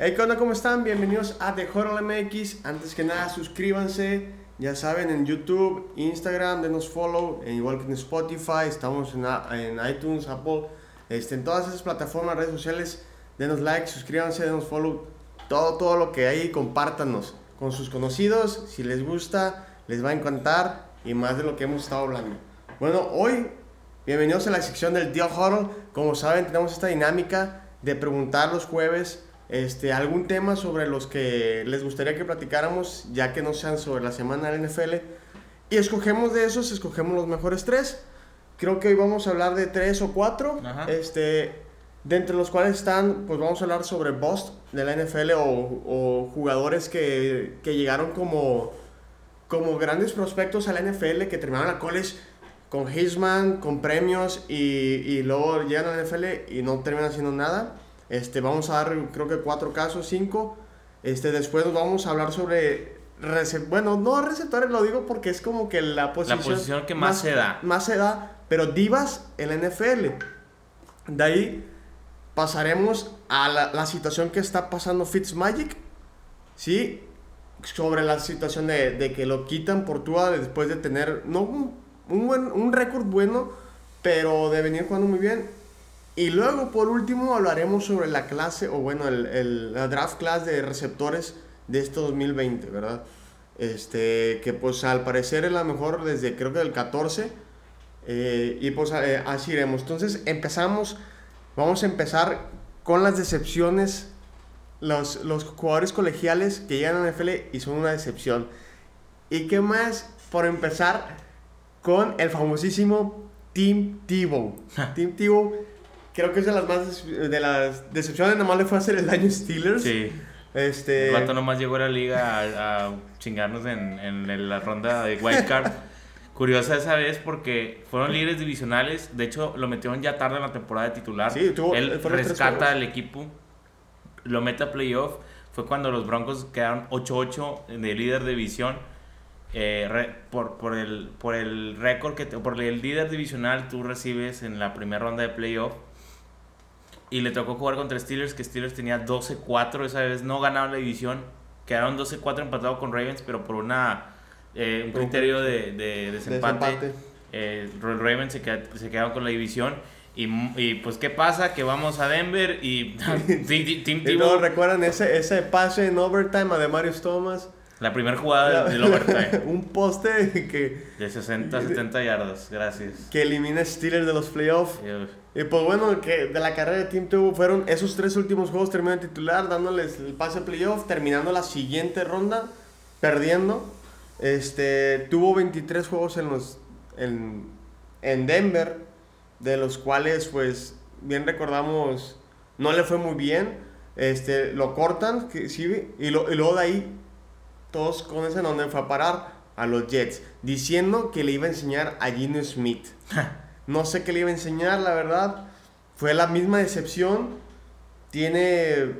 Hey. ¿Cómo están? Bienvenidos a The Huddle MX. Antes que nada, suscríbanse. Ya saben, en YouTube, Instagram, denos follow. Igual que en Spotify, estamos en, iTunes, Apple. Este, en todas esas plataformas, redes sociales, denos like, suscríbanse, denos follow. Todo, todo lo que hay, compártanos con sus conocidos. Si les gusta, les va a encantar. Y más de lo que hemos estado hablando. Bueno, hoy, bienvenidos a la sección del Deal Huddle. Como saben, tenemos esta dinámica de preguntar los jueves este, algún tema sobre los que les gustaría que platicáramos, ya que no sean sobre la semana del NFL. Y escogemos de esos, escogemos los mejores tres. Creo que hoy vamos a hablar de tres o cuatro. Este, de entre los cuales están, pues vamos a hablar sobre bust de la NFL o, o jugadores que, que, llegaron como, como grandes prospectos a la NFL, que terminaron a college con Heisman, con premios y, y luego llegan a la NFL y no terminan haciendo nada. Este, vamos a dar creo que cuatro casos, cinco. Este, después vamos a habber sobre bueno, no receptores lo digo porque es como que la posición, la posición que más, se da. Más se da, pero divas en la NFL. De ahí pasaremos a la, la situación que está pasando Fitzmagic, ¿sí? Sobre la situación de, de, que lo quitan por Tua después de tener, no un, un, buen, un récord bueno, pero de venir jugando muy bien. Y luego, por último, hablaremos sobre la clase, o bueno, el, el, la draft class de receptores de este 2020, ¿verdad? Este, que pues al parecer es la mejor desde creo que el 14. Eh, y pues eh, así iremos. Entonces empezamos, vamos a empezar con las decepciones. Los, los jugadores colegiales que llegan a la NFL y son una decepción. ¿Y qué más? Por empezar con el famosísimo Team Tebow. Team Tebow creo que es de las más de las decepciones, nomás le fue a hacer el daño Steelers. Sí. Este... El vato nomás llegó a la liga a, chingarnos en, en, la ronda de wildcard. Curiosa esa vez porque fueron líderes divisionales. De hecho, lo metieron ya tarde en la temporada de titular. Sí, tuvo, Él rescata al equipo, lo mete a playoff. Fue cuando los Broncos quedaron 8-8 de líder de división. Eh, por, por, el, por el récord que por el líder divisional tú recibes en la primera ronda de playoff y le tocó jugar contra Steelers, que Steelers tenía 12-4 esa vez, no ganaba la división, quedaron 12-4 empatados con Ravens, pero por una eh, un criterio de, de, desempate, eh, Ravens se, se quedaron con la división. Y, y, pues, ¿qué pasa? Que vamos a Denver y Y no recuerdan ese, ese pase en overtime a de Marius Thomas. La primera jugada del overtime. un poste que... De 60 70 yardas, gracias. Que elimina a Steelers de los playoffs. Y pues bueno, que de la carrera de Team 2 fueron esos tres últimos juegos terminando titular, dándoles el pase a playoff, terminando la siguiente ronda, perdiendo. Este, tuvo 23 juegos en, los, en, en Denver, de los cuales pues bien recordamos no le fue muy bien. Este, lo cortan, que, sí, y, lo, y luego de ahí todos con ese nombre fue a parar a los Jets, diciendo que le iba a enseñar a Gino Smith. no sé qué le iba a enseñar, la verdad. Fue la misma decepción. Tiene.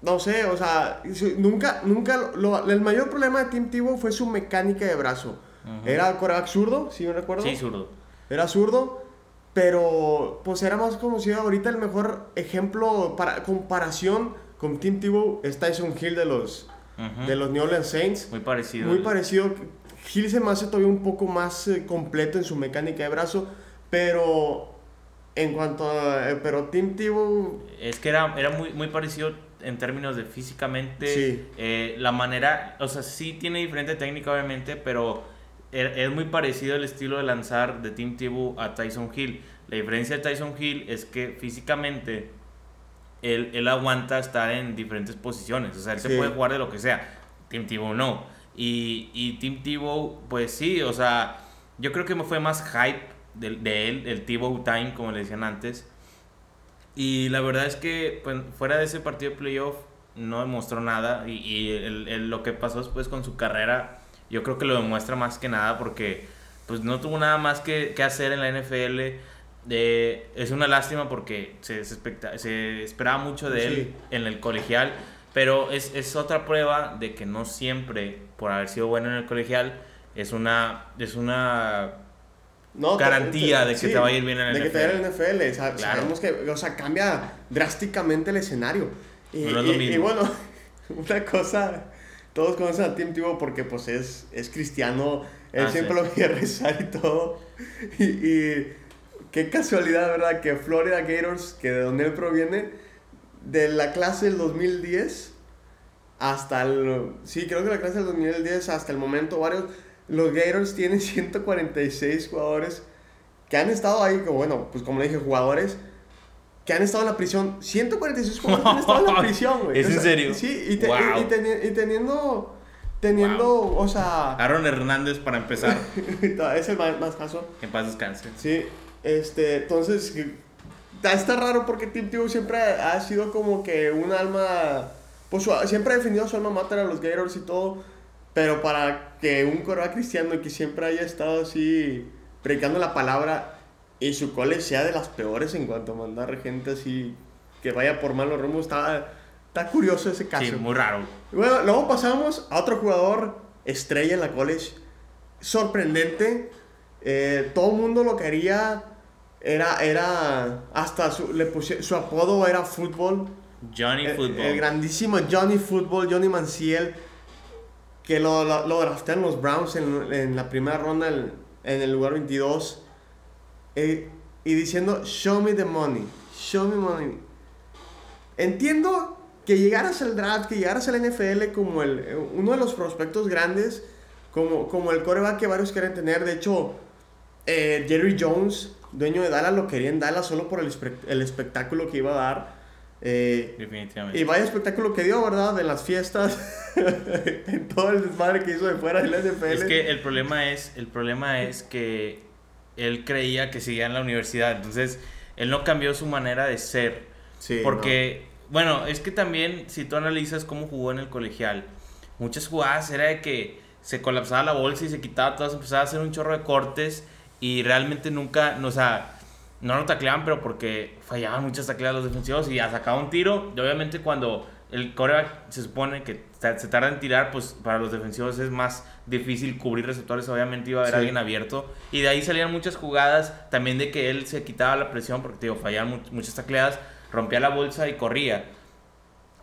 No sé, o sea, nunca, nunca. el mayor problema de Tim Tebow fue su mecánica de brazo. Era absurdo, si me recuerdo. Sí, zurdo. Era zurdo, pero pues era más conocido. Ahorita el mejor ejemplo para comparación con Tim Tebow es Tyson Hill de los, de los New Orleans Saints. Muy parecido. Muy parecido. Hill se me hace todavía un poco más eh, completo en su mecánica de brazo, pero en cuanto a... Eh, pero Tim Tebow... Es que era, era muy, muy parecido en términos de físicamente. Sí. Eh, la manera, o sea, sí tiene diferente técnica obviamente, pero er, es muy parecido el estilo de lanzar de Tim Tebow a Tyson Hill. La diferencia de Tyson Hill es que físicamente él, él aguanta estar en diferentes posiciones. O sea, él se puede jugar de lo que sea. Tim Tebow no. Y, y Tim Tebow, pues sí, o sea, yo creo que me fue más hype de, de él, el Tebow Time, como le decían antes. Y la verdad es que pues, fuera de ese partido de playoff no demostró nada. Y, y el, lo que pasó después con su carrera, yo creo que lo demuestra más que nada porque pues no tuvo nada más que, que hacer en la NFL. de es una lástima porque se, se, esperaba mucho de él en el colegial pero es, es, otra prueba de que no siempre, por haber sido bueno en el colegial, es una, es una garantía de que te va a ir bien en el NFL. De que te va a ir en el NFL. Sabemos que, o sea, cambia drásticamente el escenario. Y, bueno, una cosa, todos conocen a Tim Tebow porque pues es, es cristiano, él ah, siempre lo quiere rezar y todo. Y, qué casualidad, ¿verdad? Que Florida Gators, que de donde él proviene, de la clase del 2010 hasta el... Sí, creo que la clase del 2010 hasta el momento, varios... Los Gators tienen 146 jugadores que han estado ahí, como bueno, pues como le dije, jugadores que han estado en la prisión. 146 jugadores que han estado en la prisión, güey. ¿Es en serio? Sí, y, teniendo. Teniendo, o sea. Aaron Hernández para empezar. es el más, caso. En paz descanse. Sí, este, entonces. Está raro porque Tim Tebow siempre ha sido como que un alma. Pues siempre ha defendido su alma mater a los Gators y todo. Pero para que un coreback cristiano que siempre haya estado así predicando la palabra y su cole sea de las peores en cuanto a mandar gente así que vaya por malos rumbos. Está, está curioso ese caso. Sí, muy raro. Bueno, luego pasamos a otro jugador estrella en la college. Sorprendente. Eh, todo el mundo lo quería. Era, era, hasta su, le su apodo era fútbol. Johnny el, Football. El grandísimo Johnny Football, Johnny Manciel, que lo, lo, lo draftean los Browns en, en la primera ronda en, en el lugar 22 eh, y diciendo, show me the money, show me money. Entiendo que llegaras al draft, que llegaras al NFL como el, eh, uno de los prospectos grandes, como, como el coreback que varios quieren tener. De hecho, eh, Jerry Jones, dueño de Dallas, lo quería en Dallas solo por el, el espectáculo que iba a dar. Definitivamente. Y vaya espectáculo que dio, ¿verdad? En las fiestas, en todo el desmadre que hizo de fuera del NFL. Es que el problema es, el problema es que él creía que seguía en la universidad. Entonces, él no cambió su manera de ser. Sí, porque, bueno, es que también, si tú analizas cómo jugó en el colegial, muchas jugadas era de que se colapsaba la bolsa y se quitaba todas, empezaba a hacer un chorro de cortes y realmente nunca, no, o sea, no lo tacleaban, pero porque fallaban muchas tacleadas los defensivos y sacaba un tiro. Y obviamente cuando el coreback se supone que se tarda en tirar, pues para los defensivos es más difícil cubrir receptores. Obviamente iba a haber alguien abierto. Y de ahí salían muchas jugadas también de que él se quitaba la presión porque, digo, fallaban muchas tacleadas, rompía la bolsa y corría.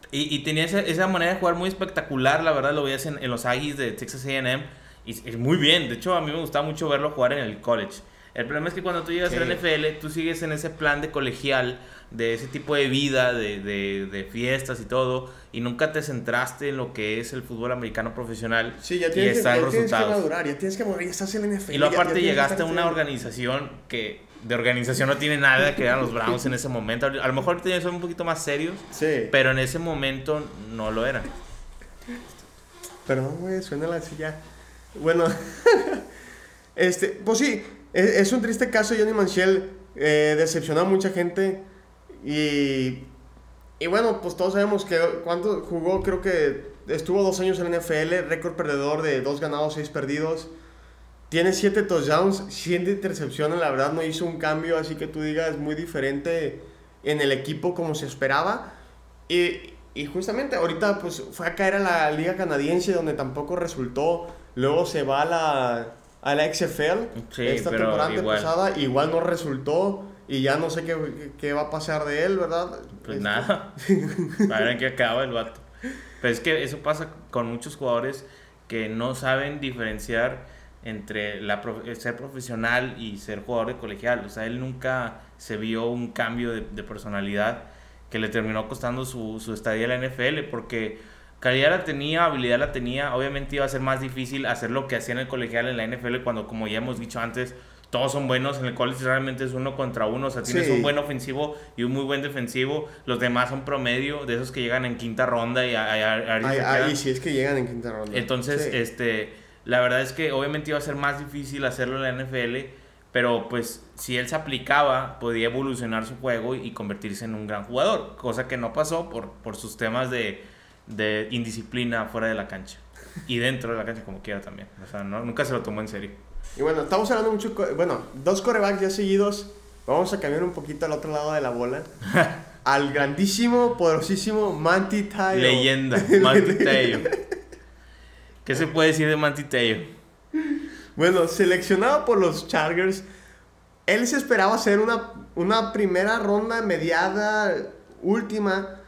Y, y tenía esa, esa, manera de jugar muy espectacular, la verdad, lo veías en, en los Aggies de Texas AM. Y es muy bien, de hecho a mí me gustaba mucho verlo jugar en el college. El problema es que cuando tú llegas a la NFL, tú sigues en ese plan de colegial de ese tipo de vida, de, de, de, fiestas y todo, y nunca te centraste en lo que es el fútbol americano profesional. Sí, ya tienes, y que, ya tienes que madurar, ya tienes que morir, estás en la NFL. Y luego aparte llegaste a una organización que de organización no tiene nada que ver a los Browns en ese momento. A lo mejor son un poquito más serios, sí. pero en ese momento no lo eran. Perdón, güey, suena la silla. Bueno, este, pues sí, es, un triste caso. Johnny Manziel eh, decepcionó a mucha gente. Y, y bueno, pues todos sabemos que cuánto jugó, creo que estuvo dos años en la NFL, récord perdedor de dos ganados, seis perdidos. Tiene siete touchdowns, siete intercepciones, la verdad no hizo un cambio así que tú digas muy diferente en el equipo como se esperaba. Y, y justamente ahorita pues fue a caer a la liga canadiense donde tampoco resultó. Luego se va a la, a la XFL esta temporada pasada, igual no resultó y ya no sé qué, qué, va a pasar de él, ¿verdad? Pues nada. a ver en qué acaba el vato. Pero es que eso pasa con muchos jugadores que no saben diferenciar entre la, ser profesional y ser jugador de colegial. O sea, él nunca se vio un cambio de, de personalidad que le terminó costando su, su estadía en la NFL porque calidad la tenía, habilidad la tenía. Obviamente iba a ser más difícil hacer lo que hacía en el colegial en la NFL cuando, como ya hemos dicho antes, todos son buenos. En el college realmente es uno contra uno. O sea, tienes un buen ofensivo y un muy buen defensivo. Los demás son promedio, de esos que llegan en quinta ronda y ahí sí es que llegan en quinta ronda. Entonces, este, la verdad es que obviamente iba a ser más difícil hacerlo en la NFL. Pero pues si él se aplicaba, podía evolucionar su juego y convertirse en un gran jugador. Cosa que no pasó por, por sus temas de, de indisciplina fuera de la cancha. Y dentro de la cancha como quiera también. O sea, no, nunca se lo tomó en serio. Y bueno, estamos hablando mucho, bueno, dos corebacks ya seguidos. Vamos a cambiar un poquito al otro lado de la bola. al grandísimo, poderosísimo Manti Tayo. Leyenda, Manti Tayo. ¿Qué se puede decir de Manti Tayo? Bueno, seleccionado por los Chargers, él se esperaba hacer una, una primera ronda mediada, última.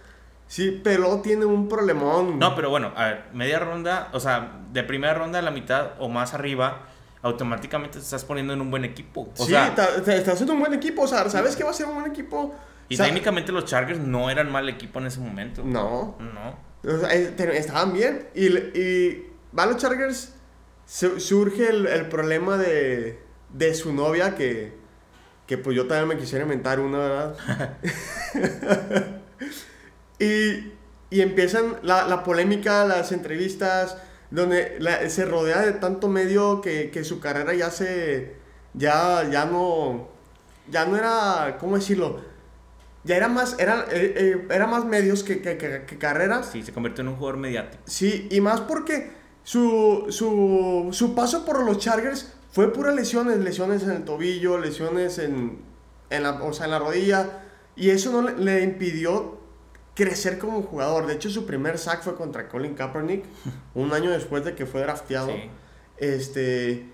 Sí, pero tiene un problemón. No, pero bueno, a ver, media ronda, o sea, de primera ronda a la mitad o más arriba, automáticamente te estás poniendo en un buen equipo. sí, estás haciendo un buen equipo, o sea, sabes que va a ser un buen equipo. Y técnicamente los Chargers no eran mal equipo en ese momento. No. No. O sea, estaban bien. Y, y van los Chargers, surge el, el problema de, de su novia que, que pues yo también me quisiera inventar una, ¿verdad? Y, y empiezan la, la, polémica, las entrevistas, donde se rodea de tanto medio que, que, su carrera ya se. Ya, ya no. Ya no era. ¿Cómo decirlo? Ya era más, era, eh, eh, era más medios que, que, que, carrera. Sí, se convirtió en un jugador mediático. Sí, y más porque su, su, su paso por los Chargers fue pura lesiones, lesiones en el tobillo, lesiones en, en, la, o sea, en la rodilla, y eso no le, le impidió crecer como jugador. De hecho, su primer sack fue contra Colin Kaepernick, un año después de que fue drafteado. Este,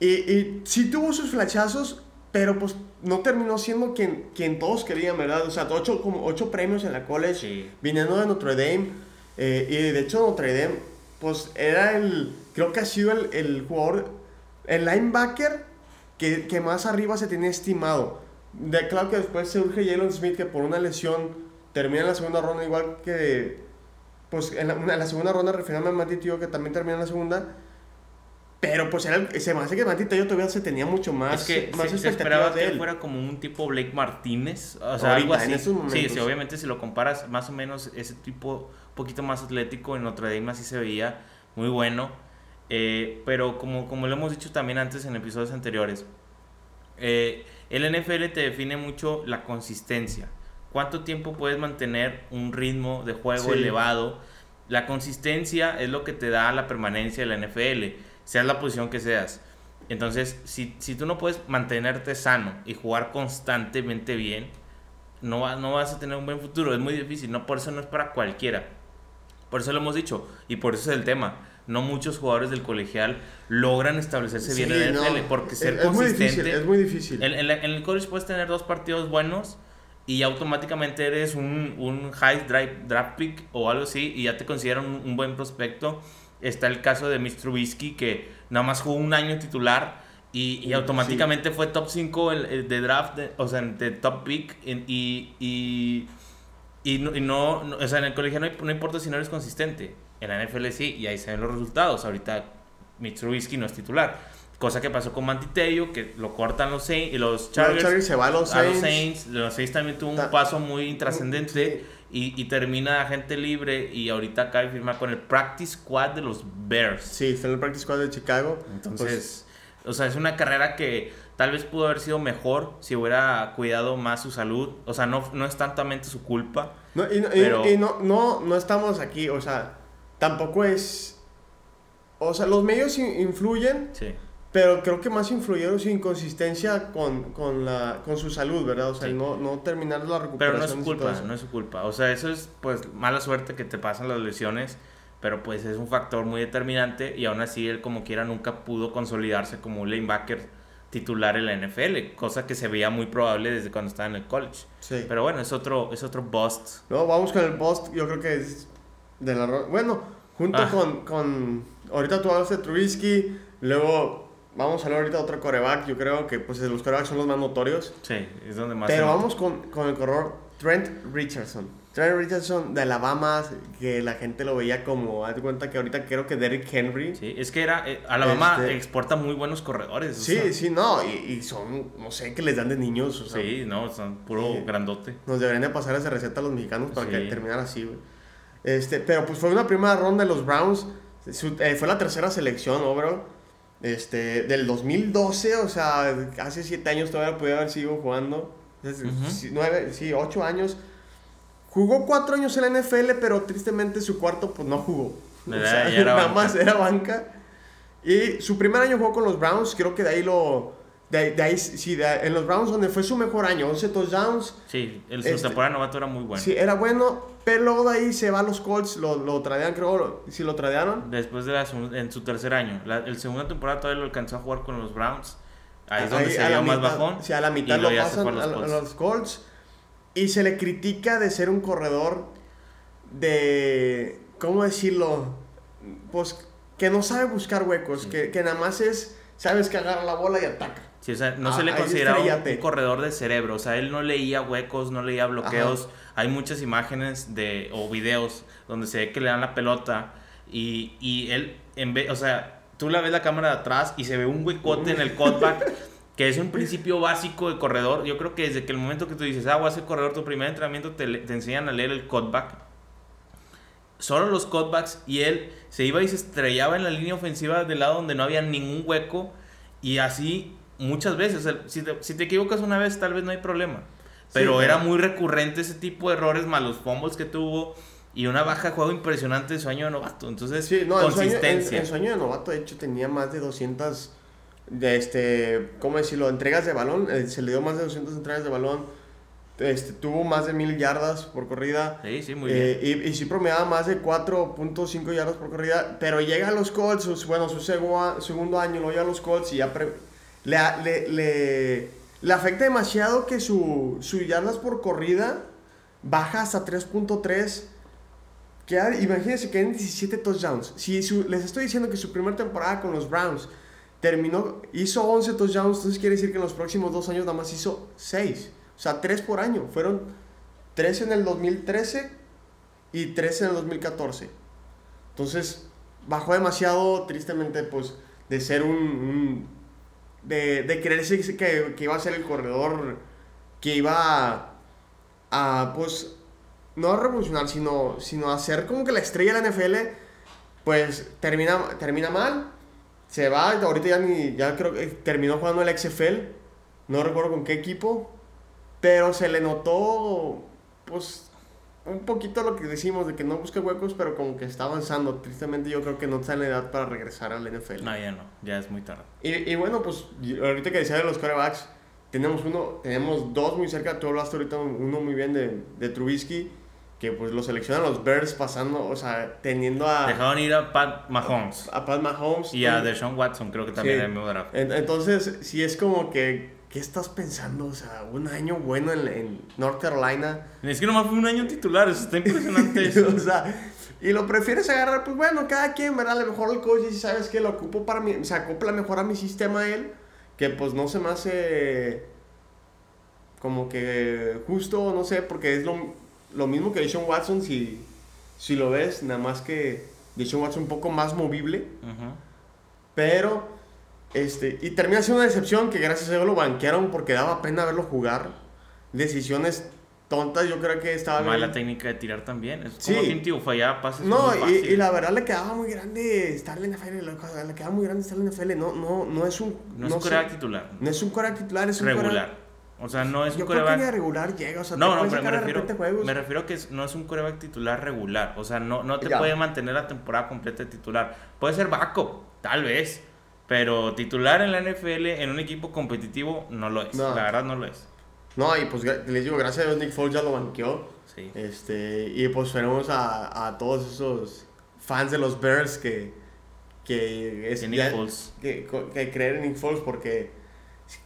y, y sí tuvo sus flachazos, pero pues no terminó siendo quien, quien todos querían, ¿verdad? O sea, ocho, como ocho premios en la college, viniendo de Notre Dame. Eh, y de hecho, Notre Dame, pues era el, creo que ha sido el, el jugador, el linebacker que, que, más arriba se tenía estimado. De, claro que después se urge Jalen Smith, que por una lesión termina en la segunda ronda igual que, pues en la, segunda ronda refiriéndome a Mati Tío que también termina en la segunda. Pero pues era se me hace que Mati Tío todavía se tenía mucho más. Es que más se, esperaba que fuera como un tipo Blake Martínez. O sea, algo así. sí, sí, obviamente si lo comparas más o menos ese tipo un poquito más atlético en Notre Dame así se veía muy bueno. Eh, pero como, como lo hemos dicho también antes en episodios anteriores, eh, el NFL te define mucho la consistencia. ¿Cuánto tiempo puedes mantener un ritmo de juego elevado? La consistencia es lo que te da la permanencia de la NFL, seas la posición que seas. Entonces, si, si tú no puedes mantenerte sano y jugar constantemente bien, no, no vas a tener un buen futuro. Es muy difícil, no, por eso no es para cualquiera. Por eso lo hemos dicho y por eso es el tema. No muchos jugadores del colegial logran establecerse bien en la NFL porque ser consistente. es muy difícil. En, en, en, el college puedes tener dos partidos buenos y automáticamente eres un, un high drive, draft pick o algo así y ya te consideran un, buen prospecto. Está el caso de Mr. Whiskey que nada más jugó un año titular y, y automáticamente fue top 5 de draft, o sea, de top pick y, y, y, no, o sea, en el colegio no, no, importa si no eres consistente. En la NFL sí, y ahí se ven los resultados. Ahorita Mr. Whiskey no es titular. Cosa que pasó con Mantitello, que lo cortan los, Saints, y los Chargers. se va a los Saints. Los Saints. también tuvo un paso muy intrascendente y, y, termina gente libre. Y ahorita acaba de firmar con el Practice Squad de los Bears. Sí, está en el Practice Squad de Chicago. Entonces, o sea, es una carrera que tal vez pudo haber sido mejor si hubiera cuidado más su salud. O sea, no, no es tantamente su culpa. No, y, y no, no, no estamos aquí, o sea, tampoco es. O sea, los medios influyen. Sí pero creo que más influyeron su inconsistencia con, con, la, con su salud, ¿verdad? O sea, no, no terminar la recuperación. Pero no es su culpa, no es su culpa. O sea, eso es pues mala suerte que te pasan las lesiones, pero pues es un factor muy determinante y aún así él como quiera nunca pudo consolidarse como un linebacker titular en la NFL, cosa que se veía muy probable desde cuando estaba en el college. Sí. Pero bueno, es otro, es otro bust. No, vamos con el bust, yo creo que es de la... Bueno, junto ah. con, con... Ahorita tú hablas de Trubisky, luego Vamos a hablar ahorita de otro coreback. Yo creo que pues, los corebacks son los más notorios. Sí, es donde más. Pero vamos con, con el corredor Trent Richardson. Trent Richardson de Alabama, que la gente lo veía como, haz de cuenta que ahorita creo que Derrick Henry. Sí, es que era, eh, Alabama este exporta muy buenos corredores. Sí, sí, no, y, y, son, no sé, que les dan de niños. O sea, sí, no, son puro grandote. Nos deberían de pasar esa receta a los mexicanos para que terminara así, güey. Este, pero pues fue una primera ronda de los Browns, eh, fue la tercera selección, ¿no, bro? Este, del 2012, o sea, hace 7 años todavía podía haber seguido jugando. 9, sí, 8 años. Jugó 4 años en la NFL, pero tristemente su cuarto pues no jugó. O sea, nada más era banca. Y su primer año jugó con los Browns, creo que de ahí lo... De, ahí, sí, en los Browns donde fue su mejor año, 11 touchdowns. Sí, el, su este, temporada novato era muy bueno. Sí, era bueno, pero luego de ahí se va a los Colts, lo, lo tradean, creo, si lo tradearon. Después de la, en su tercer año. La, el segunda temporada todavía lo alcanzó a jugar con los Browns. Ahí es donde se dio más bajón. A la mitad lo pasan a, los Colts. Y se le critica de ser un corredor de, ¿cómo decirlo? Pues que no sabe buscar huecos, que, que, nada más es, sabes que agarra la bola y ataca. Sí, o sea, no se le considera un, corredor de cerebro, o sea, él no leía huecos, no leía bloqueos. Hay muchas imágenes de, o videos donde se ve que le dan la pelota y, y él, en vez, o sea, tú la ves la cámara de atrás y se ve un huecote en el cutback. que es un principio básico de corredor. Yo creo que desde que el momento que tú dices, ah, voy a ser corredor, tu primer entrenamiento te, te enseñan a leer el cutback. Solo los cutbacks y él se iba y se estrellaba en la línea ofensiva del lado donde no había ningún hueco. Y así muchas veces. si, te, si, te, equivocas una vez, tal vez no hay problema. Pero era muy recurrente ese tipo de errores, más los fumbles que tuvo y una baja de juego impresionante de su año de novato. Entonces, sí, no, consistencia. En su, año, de novato, de hecho, tenía más de 200, de este, ¿cómo decirlo? Entregas de balón. Eh, se le dio más de 200 entregas de balón. Este, tuvo más de mil yardas por corrida. Sí, sí, muy eh, bien. Y, y, sí promediaba más de 4.5 yardas por corrida. Pero llega a los Colts, bueno, su segundo año lo llega a los Colts y ya le, le, le, afecta demasiado que su, su yardas por corrida baja hasta 3.3. Imagínense que en 17 touchdowns. Si les estoy diciendo que su primera temporada con los Browns terminó, hizo 11 touchdowns, entonces quiere decir que en los próximos dos años nada más hizo 6. O sea, 3 por año. Fueron 3 en el 2013 y 3 en el 2014. Entonces, bajó demasiado, tristemente, pues, de ser un de, de creerse que, que, iba a ser el corredor que iba a, pues, no a revolucionar, sino, sino a ser como que la estrella de la NFL, pues termina, termina mal, se va, ahorita ya ni, ya creo que terminó jugando el XFL, no recuerdo con qué equipo, pero se le notó, pues, un poquito lo que decimos de que no busca huecos, pero como que está avanzando. Tristemente yo creo que no está en la edad para regresar al NFL. No, ya no, ya es muy tarde. Y, y bueno, pues ahorita que decía de los corebacks, tenemos uno, tenemos dos muy cerca, tú hablaste ahorita uno muy bien de, de Trubisky, que pues lo seleccionan los Bears pasando, o sea, teniendo a... Dejaron ir a Pat Mahomes. A, Pat Mahomes. Y a Deshaun Watson, creo que también sí. draft. Entonces, sí es como que ¿qué estás pensando? O sea, un año bueno en, en North Carolina. Es que nomás fue un año titular, eso está impresionante eso. o sea, y lo prefieres agarrar, pues bueno, cada quien, ¿verdad? A lo mejor el coach si sabes que lo ocupo para mí, se acopla mejor a mi sistema él, que pues no se me hace como que justo, no sé, porque es lo, lo mismo que Deshaun Watson, si, si lo ves, nada más que Deshaun Watson un poco más movible, pero este, y termina siendo una decepción que gracias a Dios lo banquearon porque daba pena verlo jugar. Decisiones tontas, yo creo que estaba bien. la técnica de tirar también. Es sí. como tío fallaba pases. No, y, y, la verdad le quedaba muy grande estar en la NFL. Le quedaba muy grande estar en la NFL. No, no, no es un. No, es un coreback titular. No es un coreback titular, es un Regular. O sea, no es un coreback. Creo que regular llega, o sea, no, no, pero me refiero, me refiero a que no es un coreback titular regular. O sea, no, no te puede mantener la temporada completa de titular. Puede ser backup, tal vez. Pero titular en la NFL en un equipo competitivo no lo es. La verdad no lo es. No, y pues les digo, gracias a Dios Nick Foles ya lo banqueó. Sí. Este, y pues tenemos a, a todos esos fans de los Bears que, que es Nick Foles. Que, que, creer en Nick Foles porque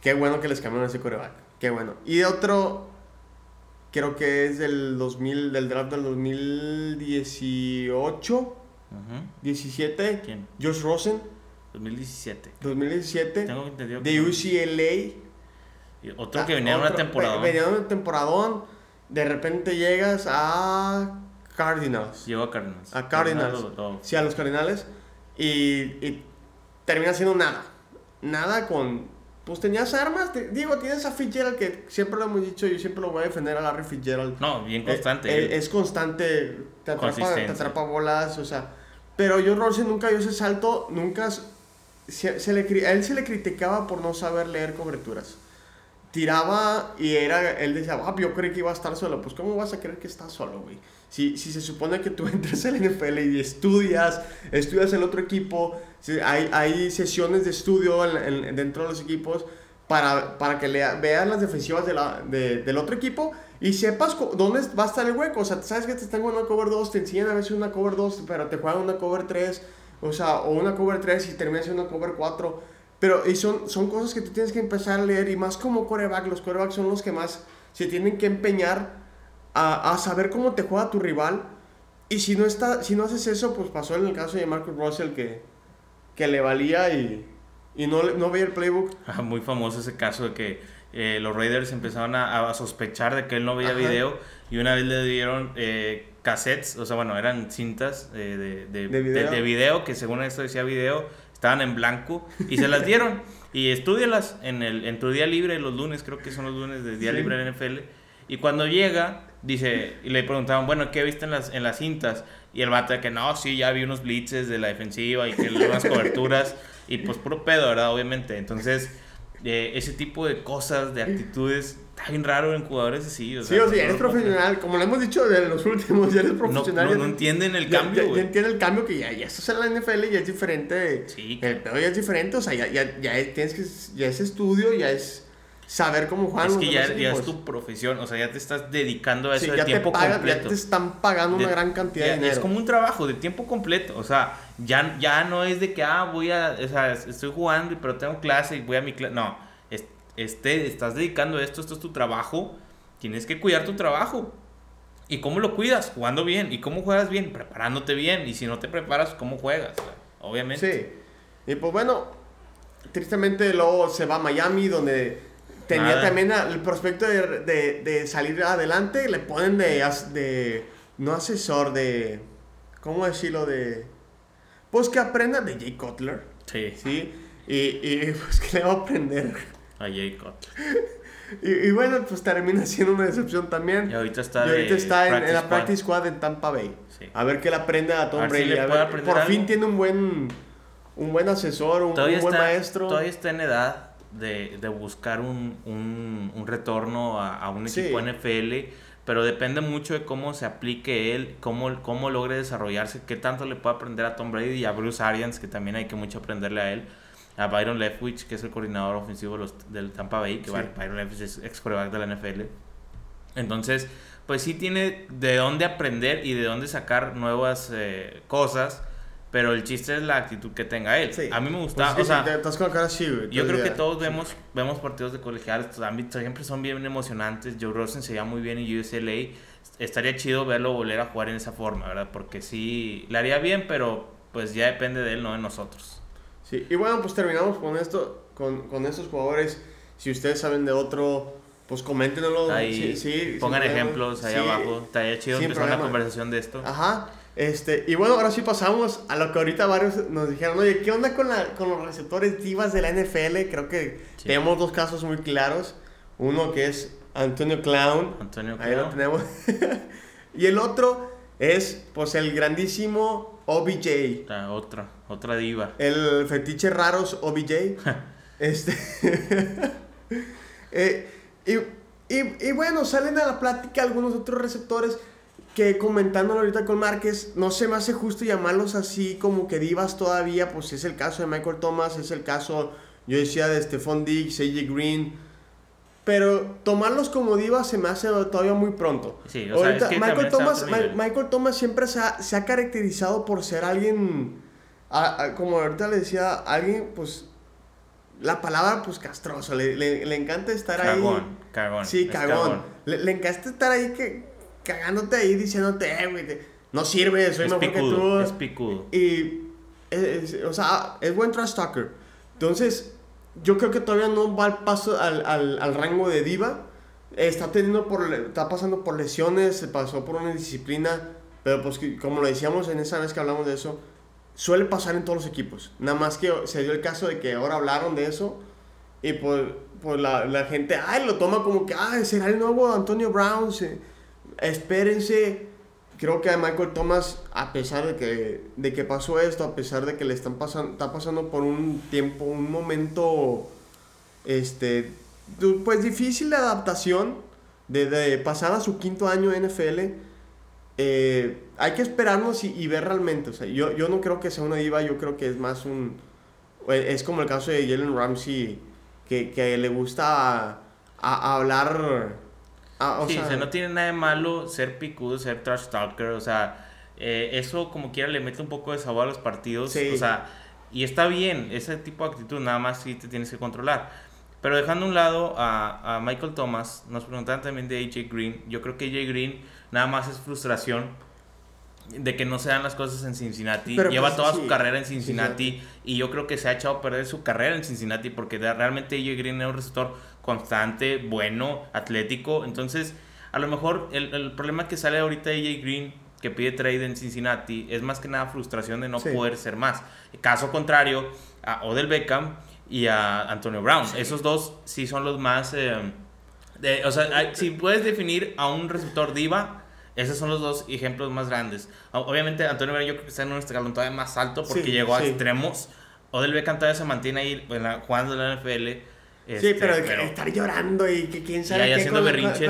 qué bueno que les cambiaron ese coreback. Qué bueno. Y otro, creo que es del 2000, del draft del 2018, 17. ¿Quién? Josh Rosen 2017. 2017. Tengo entendido de UCLA. Y otro que venía de una temporada. Venía de una temporada. De repente llegas a Cardinals. Llegó a Cardinals. A Cardinals. Sí, a los Cardinals. Y, y termina siendo nada. Nada con. Pues tenías armas. digo, tienes a Fitzgerald que siempre lo hemos dicho. Yo siempre lo voy a defender a Larry Fitzgerald. No, bien constante. es constante. Te atrapa, te atrapa bolas. O sea. Pero yo Rosen nunca dio ese salto. Nunca se, le, a él se le criticaba por no saber leer coberturas. Tiraba y era, él decía, ah, yo creí que iba a estar solo. Pues, ¿cómo vas a creer que estás solo, güey? Si, si se supone que tú entras al NFL y estudias, estudias el otro equipo, hay, hay sesiones de estudio dentro de los equipos para, para que lea, veas las defensivas de la, del otro equipo y sepas dónde va a estar el hueco. O sea, sabes que te están jugando una cover 2, te enseñan a veces una cover 2, pero te juegan una cover 3 o sea, o una cover 3 y termina siendo una cover 4. Pero y son, son cosas que tú tienes que empezar a leer y más como coreback. Los corebacks son los que más se tienen que empeñar a, a saber cómo te juega tu rival Y si no, está, si no haces eso, pues pasó en el caso de Marcus Russell que, que le valía y, y no, no veía el playbook. Ah, muy famoso ese caso de que eh, los Raiders empezaron a, a, sospechar de que él no veía video y una vez le dieron eh, cassettes, o sea, bueno, eran cintas eh, de, de, ¿De, video? que según esto decía video, estaban en blanco y se las dieron. y estudialas en, el, en tu día libre, los lunes, creo que son los lunes de día libre en NFL. Y cuando llega, dice, y le preguntaban, bueno, ¿qué viste en las, en las cintas? Y el vato de que no, sí, ya vi unos blitzes de la defensiva y que unas coberturas. y pues puro pedo, ¿verdad? Obviamente. Entonces, eh, ese tipo de cosas, de actitudes, está bien raro en jugadores así. O sea, sí, o sea, eres profesional, como lo hemos dicho de los últimos, ya eres profesional. No, no, entienden el cambio, ya, ya, entienden el cambio que ya, ya estás en la NFL y ya es diferente. Sí. El pedo ya es diferente, o sea, ya, ya, ya tienes que, ya es estudio, ya es saber cómo juegan es que ya, es tu profesión, o sea, ya te estás dedicando a eso de tiempo completo. Ya te están pagando una gran cantidad de dinero. Es como un trabajo de tiempo completo, o sea, ya, ya no es de que, ah, voy a, o sea, estoy jugando, pero tengo clase y voy a mi clase. No, este, estás dedicando a esto, esto es tu trabajo, tienes que cuidar tu trabajo. ¿Y cómo lo cuidas? Jugando bien. ¿Y cómo juegas bien? Preparándote bien. Y si no te preparas, ¿cómo juegas? Obviamente. Sí. Y pues bueno, tristemente luego se va a Miami, donde tenía también el prospecto de, de, salir adelante. Le ponen de, de, no asesor, de, ¿cómo decirlo? De, pues que aprenda de Jay Cutler. Sí. Sí. Y, y pues que le va a aprender a Jay y, bueno, pues termina siendo una decepción también. Y ahorita está, ahorita está en, la Practice Squad en Tampa Bay. A ver qué le aprende a Tom Brady. por fin tiene un buen, un buen asesor, un, buen maestro. Todavía está en edad de, de buscar un, un, un, retorno a, a un equipo NFL, pero depende mucho de cómo se aplique él, cómo, cómo logre desarrollarse, qué tanto le puede aprender a Tom Brady y a Bruce Arians, que también hay que mucho aprenderle a él a Byron Leftwich, que es el coordinador ofensivo del Tampa Bay, que Byron Leftwich es ex coreback de la NFL. Entonces, pues sí tiene de dónde aprender y de dónde sacar nuevas eh, cosas, pero el chiste es la actitud que tenga él. A mí me gusta, pues o sea, yo creo que todos vemos, vemos partidos de colegiales, siempre son bien emocionantes. Joe Rosen se llama muy bien en USLA. Estaría chido verlo volver a jugar en esa forma, ¿verdad? Porque sí, le haría bien, pero pues ya depende de él, no de nosotros. Sí, y bueno, pues terminamos con esto, con, con estos jugadores. Si ustedes saben de otro, pues coméntenlo. Ahí, sí, pongan ejemplos ahí abajo. Estaría chido empezar una conversación de esto. Ajá. Este, y bueno, ahora sí pasamos a lo que ahorita varios nos dijeron, oye, ¿qué onda con, la, con los receptores divas de la NFL? Creo que tenemos dos casos muy claros. Uno que es Antonio Clown. Antonio Clown. Ahí lo tenemos. y el otro es, pues, el grandísimo OBJ. Ah, otra, otra diva. El fetiche raros OBJ. este. Eh, y, y, bueno, salen a la plática algunos otros receptores que comentándolo ahorita con Márquez, no se me hace justo llamarlos así como que divas todavía, pues es el caso de Michael Thomas, es el caso, yo decía, de Stephon Diggs, AJ Green, pero tomarlos como divas se me hace todavía muy pronto. Sí, o sea, Michael, Thomas, Michael Thomas siempre se ha, se ha, caracterizado por ser alguien, como ahorita le decía, alguien, pues, la palabra, pues, castroso. Le, le, encanta estar ahí. Cagón, cagón. Sí, cagón. Le, encanta estar ahí que, cagándote ahí, diciéndote, eh, güey, no sirve, soy mejor que tú. Es picudo. Y, o sea, es buen trash talker. Entonces, yo creo que todavía no va al paso al, al, al rango de diva. Está teniendo por está pasando por lesiones, se pasó por una disciplina, pero pues como lo decíamos en esa vez que hablamos de eso, suele pasar en todos los equipos. Nada más que se dio el caso de que ahora hablaron de eso y pues, pues la, la gente, ay, lo toma como que, ay, será el nuevo Antonio Brown, espérense creo que a Michael Thomas, a pesar de que, de que pasó esto, a pesar de que le están pasando, está pasando por un tiempo, un momento, este, pues difícil de adaptación, de, pasar a su quinto año NFL, eh, hay que esperarnos y, ver realmente. O sea, yo, yo no creo que sea una diva, yo creo que es más un, es como el caso de Jalen Ramsey, que, que le gusta a hablar Ah, sí, o sea, no tiene nada de malo ser picudo, ser trash talker, o sea, eh, eso como quiera le mete un poco de sabor a los partidos, o sea, y está bien, ese tipo de actitud nada más sí te tienes que controlar. Pero dejando a un lado a, a Michael Thomas, nos preguntan también de AJ Green, yo creo que AJ Green nada más es frustración de que no se dan las cosas en Cincinnati. Lleva pues, toda su carrera en Cincinnati, y yo creo que se ha echado a perder su carrera en Cincinnati porque realmente AJ Green es un receptor constante, bueno, atlético. Entonces, a lo mejor el, el problema que sale ahorita de AJ Green que pide trade en Cincinnati es más que nada frustración de no poder ser más. Caso contrario, a Odell Beckham y a Antonio Brown. Esos dos sí son los más... Eh, o sea, si puedes definir a un receptor diva, esos son los dos ejemplos más grandes. Obviamente, Antonio Brown yo creo que está en un escalón todavía más alto porque llegó a extremos. Odell Beckham todavía se mantiene ahí jugando en la NFL sí, este, pero, estar llorando y que quién sabe qué haciendo berrinches,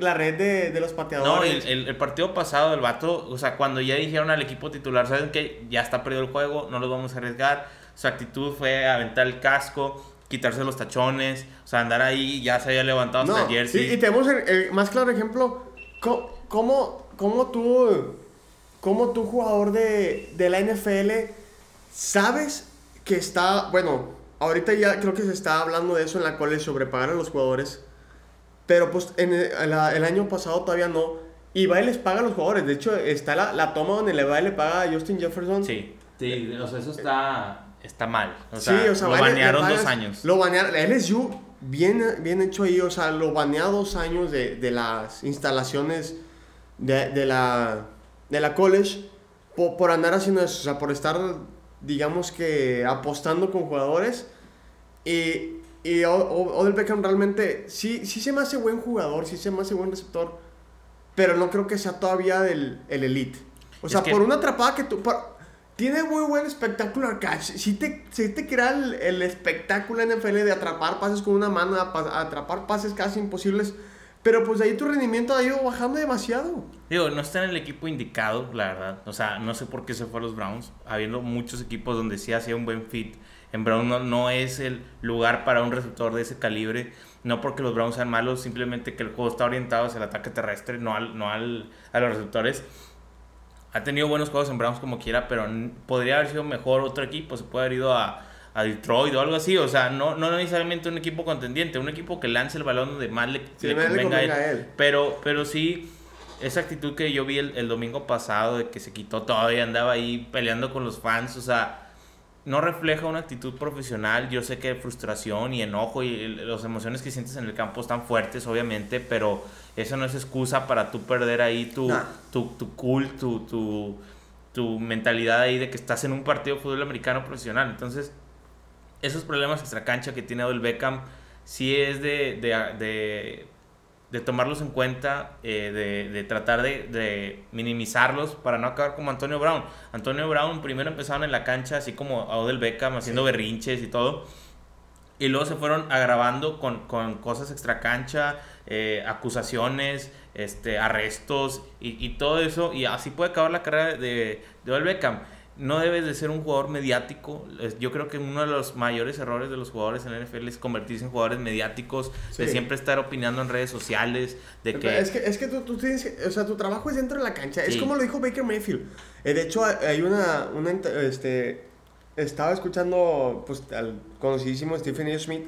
la, red, de, los pateadores. No, el, partido pasado el vato, o sea, cuando ya dijeron al equipo titular, ¿saben que Ya está perdido el juego, no los vamos a arriesgar. Su actitud fue aventar el casco, quitarse los tachones, o sea, andar ahí, ya se había levantado hasta el jersey. Sí, y tenemos el, más claro ejemplo, ¿cómo, cómo, tú, cómo tú jugador de, de la NFL, sabes que está, bueno, ahorita ya creo que se está hablando de eso en la cual sobre pagar a los jugadores. Pero pues en el, año pasado todavía no. Y va y les paga a los jugadores. De hecho, está la, la toma donde le va y le paga a Justin Jefferson. Sí, sí, o sea, eso está, está mal. O sea, sí, o sea, lo banearon dos años. Lo banearon, LSU, bien, bien hecho ahí, o sea, lo banea dos años de, de las instalaciones de, de, la, de la college por, por andar haciendo eso, o sea, por estar digamos que apostando con jugadores. Y, y Odell Beckham realmente sí, sí se me hace buen jugador, sí se me hace buen receptor, pero no creo que sea todavía el, el elite. O sea, por una atrapada que tú... tiene muy buen espectacular catch. Si te, si te crea el, el espectáculo NFL de atrapar pases con una mano, atrapar pases casi imposibles. Pero pues ahí tu rendimiento ha ido bajando demasiado. Digo, no está en el equipo indicado, la verdad. O sea, no sé por qué se fue a los Browns. Habiendo muchos equipos donde sí hacía un buen fit. En Browns no, no es el lugar para un receptor de ese calibre. No porque los Browns sean malos, simplemente que el juego está orientado hacia el ataque terrestre, no, al, no al, a los receptores. Ha tenido buenos juegos en Browns como quiera, pero podría haber sido mejor otro equipo. Se puede haber ido a, a Detroit o algo así. O sea, no, no necesariamente un equipo contendiente, un equipo que lance el balón donde más le, convenga, a él. Pero, pero sí, esa actitud que yo vi el, domingo pasado de que se quitó todo y andaba ahí peleando con los fans, o sea, no refleja una actitud profesional. Yo sé que frustración y enojo y las emociones que sientes en el campo están fuertes, obviamente, pero eso no es excusa para tú perder ahí tu, tu, tu cool, tu, tu, tu mentalidad ahí de que estás en un partido de fútbol americano profesional. Entonces, esos problemas extracancha que tiene Odell Beckham, sí es de, de, de, tomarlos en cuenta, eh, de, tratar de, minimizarlos para no acabar como Antonio Brown. Antonio Brown primero empezaron en la cancha, así como Odell Beckham, haciendo berrinches y todo. Y luego se fueron agravando con, con cosas extracancha, eh, acusaciones, este, arrestos y, y, todo eso. Y así puede acabar la carrera de, de Odell Beckham no debes de ser un jugador mediático. Yo creo que uno de los mayores errores de los jugadores en la NFL es convertirse en jugadores mediáticos, de siempre estar opinando en redes sociales, de que... Es que, es que tú, tú tienes, o sea, tu trabajo es dentro de la cancha. Es como lo dijo Baker Mayfield. Eh, de hecho, hay una, una este, estaba escuchando, pues, al conocidísimo Stephen A. Smith,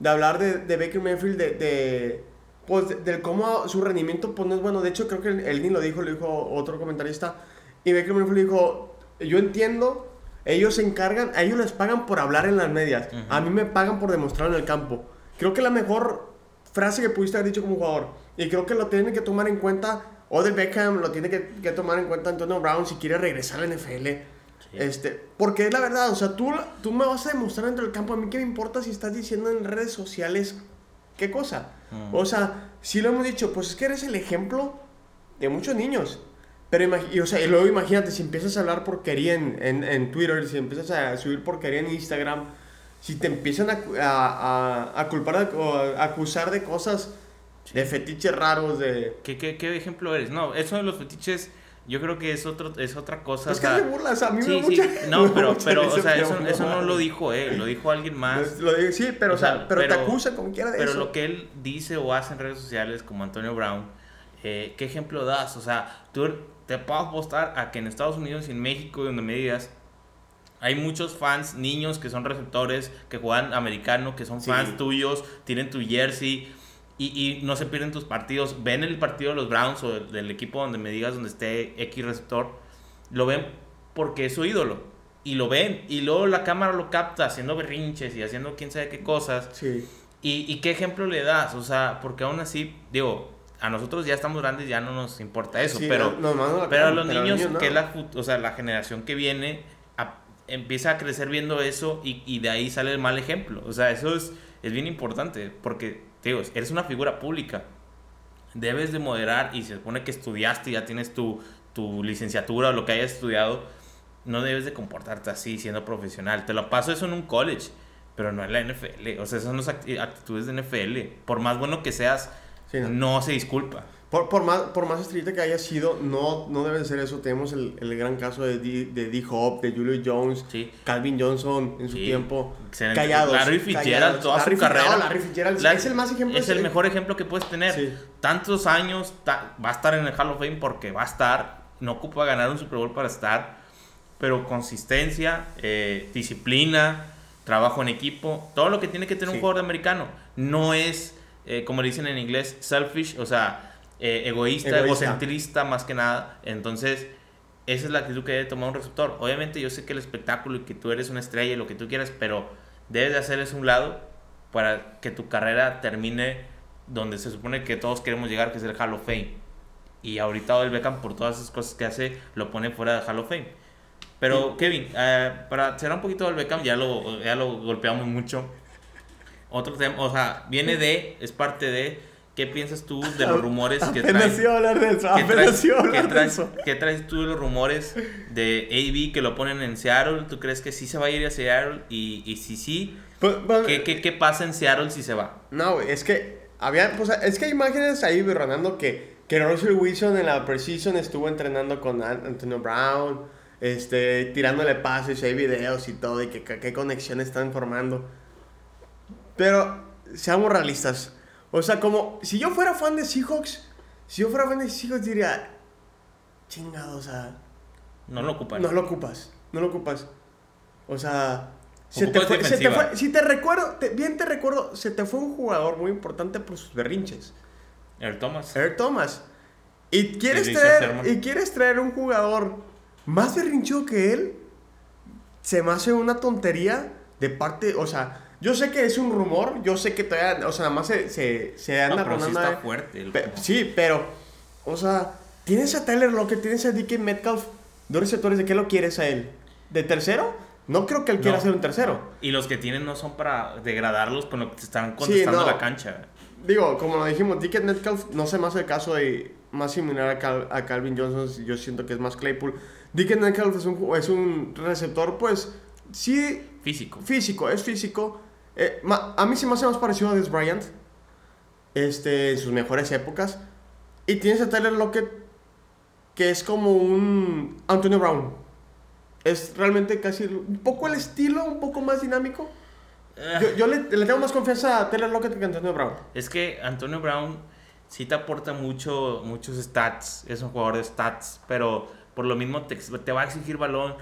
de hablar de, de Baker Mayfield, de, de pues, de, cómo su rendimiento, pues, no es bueno. De hecho, creo que él ni lo dijo, lo dijo otro comentarista. Y Baker Mayfield dijo, yo entiendo, ellos se encargan, a ellos les pagan por hablar en las medias, a mí me pagan por demostrar en el campo. Creo que la mejor frase que pudiste haber dicho como jugador, y creo que lo tienen que tomar en cuenta Odell Beckham, lo tiene que, que tomar en cuenta Antonio Brown si quiere regresar a la NFL. Este, porque es la verdad, o sea, tú, tú me vas a demostrar dentro del campo, a mí qué me importa si estás diciendo en redes sociales qué cosa. O sea, si lo hemos dicho, pues es que eres el ejemplo de muchos niños. Pero o sea, luego imagínate, si empiezas a hablar porquería en, en, en, Twitter, si empiezas a subir porquería en Instagram, si te empiezan a, a, a culpar o a acusar de cosas, de fetiches raros, de... ¿Qué, qué, ¿Qué ejemplo eres? No, eso de los fetiches... Yo creo que es otro es otra cosa. Es que me burlas, a mí sí, me sí. No, pero, pero o sea, eso, eso, no lo dijo él, lo dijo alguien más. Lo digo, sí, pero, o sea, pero, te acusa como quiera de pero eso. Pero lo que él dice o hace en redes sociales, como Antonio Brown, eh, ¿qué ejemplo das? O sea, tú te puedo apostar a que en Estados Unidos y en México, donde me digas, hay muchos fans, niños que son receptores, que juegan americano, que son fans tuyos, tienen tu jersey. y, no se pierden tus partidos. Ven el partido de los Browns o del, equipo donde me digas donde esté X receptor. Lo ven porque es su ídolo. Y lo ven. Y luego la cámara lo capta haciendo berrinches y haciendo quién sabe qué cosas. Sí. ¿Y, qué ejemplo le das? O sea, porque aún así, digo, a nosotros ya estamos grandes, ya no nos importa eso. pero, pero a los niños, que es la, o sea, la generación que viene, empieza a crecer viendo eso y, y, de ahí sale el mal ejemplo. O sea, eso es, es bien importante porque digo, eres una figura pública. Debes de moderar y se supone que estudiaste ya tienes tu, tu licenciatura o lo que hayas estudiado. No debes de comportarte así siendo profesional. Te lo paso eso en un college, pero no en la NFL. O sea, esas son las actitudes de NFL. Por más bueno que seas, no se disculpa. Por, por, más, por más estricta que haya sido, no, no debe ser eso. Tenemos el, el gran caso de D, de D Hop, de Julio Jones, Calvin Johnson en su tiempo. Callados. Larry Fitzgerald, toda su carrera. Larry Fitzgerald es el más ejemplo. Es el mejor ejemplo que puedes tener. Tantos años, va a estar en el Hall of Fame porque va a estar. No ocupa ganar un Super Bowl para estar. Pero consistencia, eh, disciplina, trabajo en equipo, todo lo que tiene que tener un jugador de americano. No es, eh, como le dicen en inglés, selfish, o sea eh, egoísta, egocentrista más que nada. Entonces, esa es la actitud que debe tomar un receptor. Obviamente yo sé que el espectáculo y que tú eres una estrella y lo que tú quieras, pero debes de hacer eso un lado para que tu carrera termine donde se supone que todos queremos llegar, que es el Hall of Fame. Y ahorita el Beckham, por todas esas cosas que hace, lo pone fuera del Hall of Fame. Pero, Kevin, eh, para cerrar un poquito del Beckham, ya lo, ya lo golpeamos mucho. Otro tema, o sea, viene de, es parte de ¿Qué piensas tú de los rumores que traes? que traes, ¿Qué traes tú de los rumores de AB que lo ponen en Seattle? ¿Tú crees que sí se va a ir a Seattle? Y, y si sí, pues, ¿qué, qué, qué pasa en Seattle si se va? No, es que había, pues, es que hay imágenes ahí Ronando que, que Russell Wilson en la Precision estuvo entrenando con Antonio Brown, este, tirándole pases, hay videos y todo, y que qué conexiones están formando. Pero seamos realistas o sea, como si yo fuera fan de Seahawks, si yo fuera fan de Seahawks diría, chingado, o sea... No lo ocupas. No lo ocupas, no lo ocupas. O sea, se te, fue, se te, fue, si te recuerdo, bien te recuerdo, se te fue un jugador muy importante por sus berrinches. Earl Thomas. Earl Thomas. Y quieres, traer, y quieres traer un jugador más berrinchudo que él, se me hace una tontería de parte, o sea, yo sé que es un rumor, yo sé que todavía, o sea, nada más se, se, se anda no, pero sí está fuerte. sí, pero, o sea, tienes a Tyler Lockett, tienes a DK Metcalf, dos receptores, ¿de qué lo quieres a él? ¿De tercero? No creo que él quiera ser un tercero. Y los que tienen no son para degradarlos con lo que te están contestando la cancha. Digo, como lo dijimos, DK Metcalf no sé más el caso de más similar a, a Calvin Johnson, yo siento que es más Claypool. DK Metcalf es un, es un receptor, pues, sí... Físico. Físico, es físico eh, a mí sí me hace más parecido a Des Bryant. Este, en sus mejores épocas. Y tienes a Tyler Lockett, que es como un Antonio Brown. Es realmente casi un poco el estilo, un poco más dinámico. Yo, le, tengo más confianza a Tyler Lockett que a Antonio Brown. Es que Antonio Brown sí te aporta mucho, muchos stats. Es un jugador de stats, pero por lo mismo te, te va a exigir balón.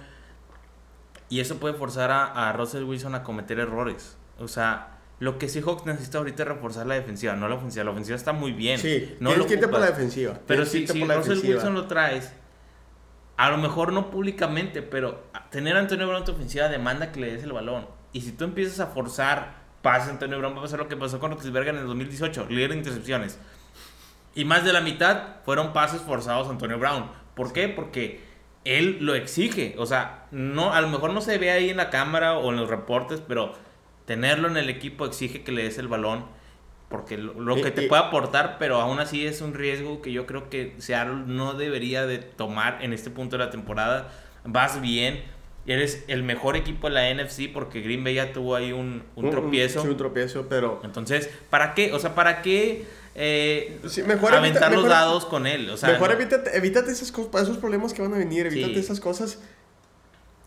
Y eso puede forzar a, a Russell Wilson a cometer errores. O sea, lo que Seahawks necesita ahorita es reforzar la defensiva, no la ofensiva. La ofensiva está muy bien. Sí, no lo por la defensiva. Pero si, si Russell Wilson lo traes, a lo mejor no públicamente, pero tener a Antonio Brown en tu ofensiva demanda que le des el balón. Y si tú empiezas a forzar pases a Antonio Brown, va a pasar lo que pasó con Rotisberger en el 2018, líder de intercepciones. Y más de la mitad fueron pases forzados a Antonio Brown. ¿Por qué? Porque él lo exige. O sea, no, a lo mejor no se ve ahí en la cámara o en los reportes, pero tenerlo en el equipo exige que le des el balón porque lo, que te puede aportar, pero aún así es un riesgo que yo creo que Seattle no debería de tomar en este punto de la temporada. Vas bien, eres el mejor equipo de la NFC porque Green Bay ya tuvo ahí un, un tropiezo. Sí, un tropiezo, pero... Entonces, ¿para qué? O sea, ¿para qué eh, mejor aventar los dados con él? O sea, mejor evítate, evítate esos, esos problemas que van a venir, evítate esas cosas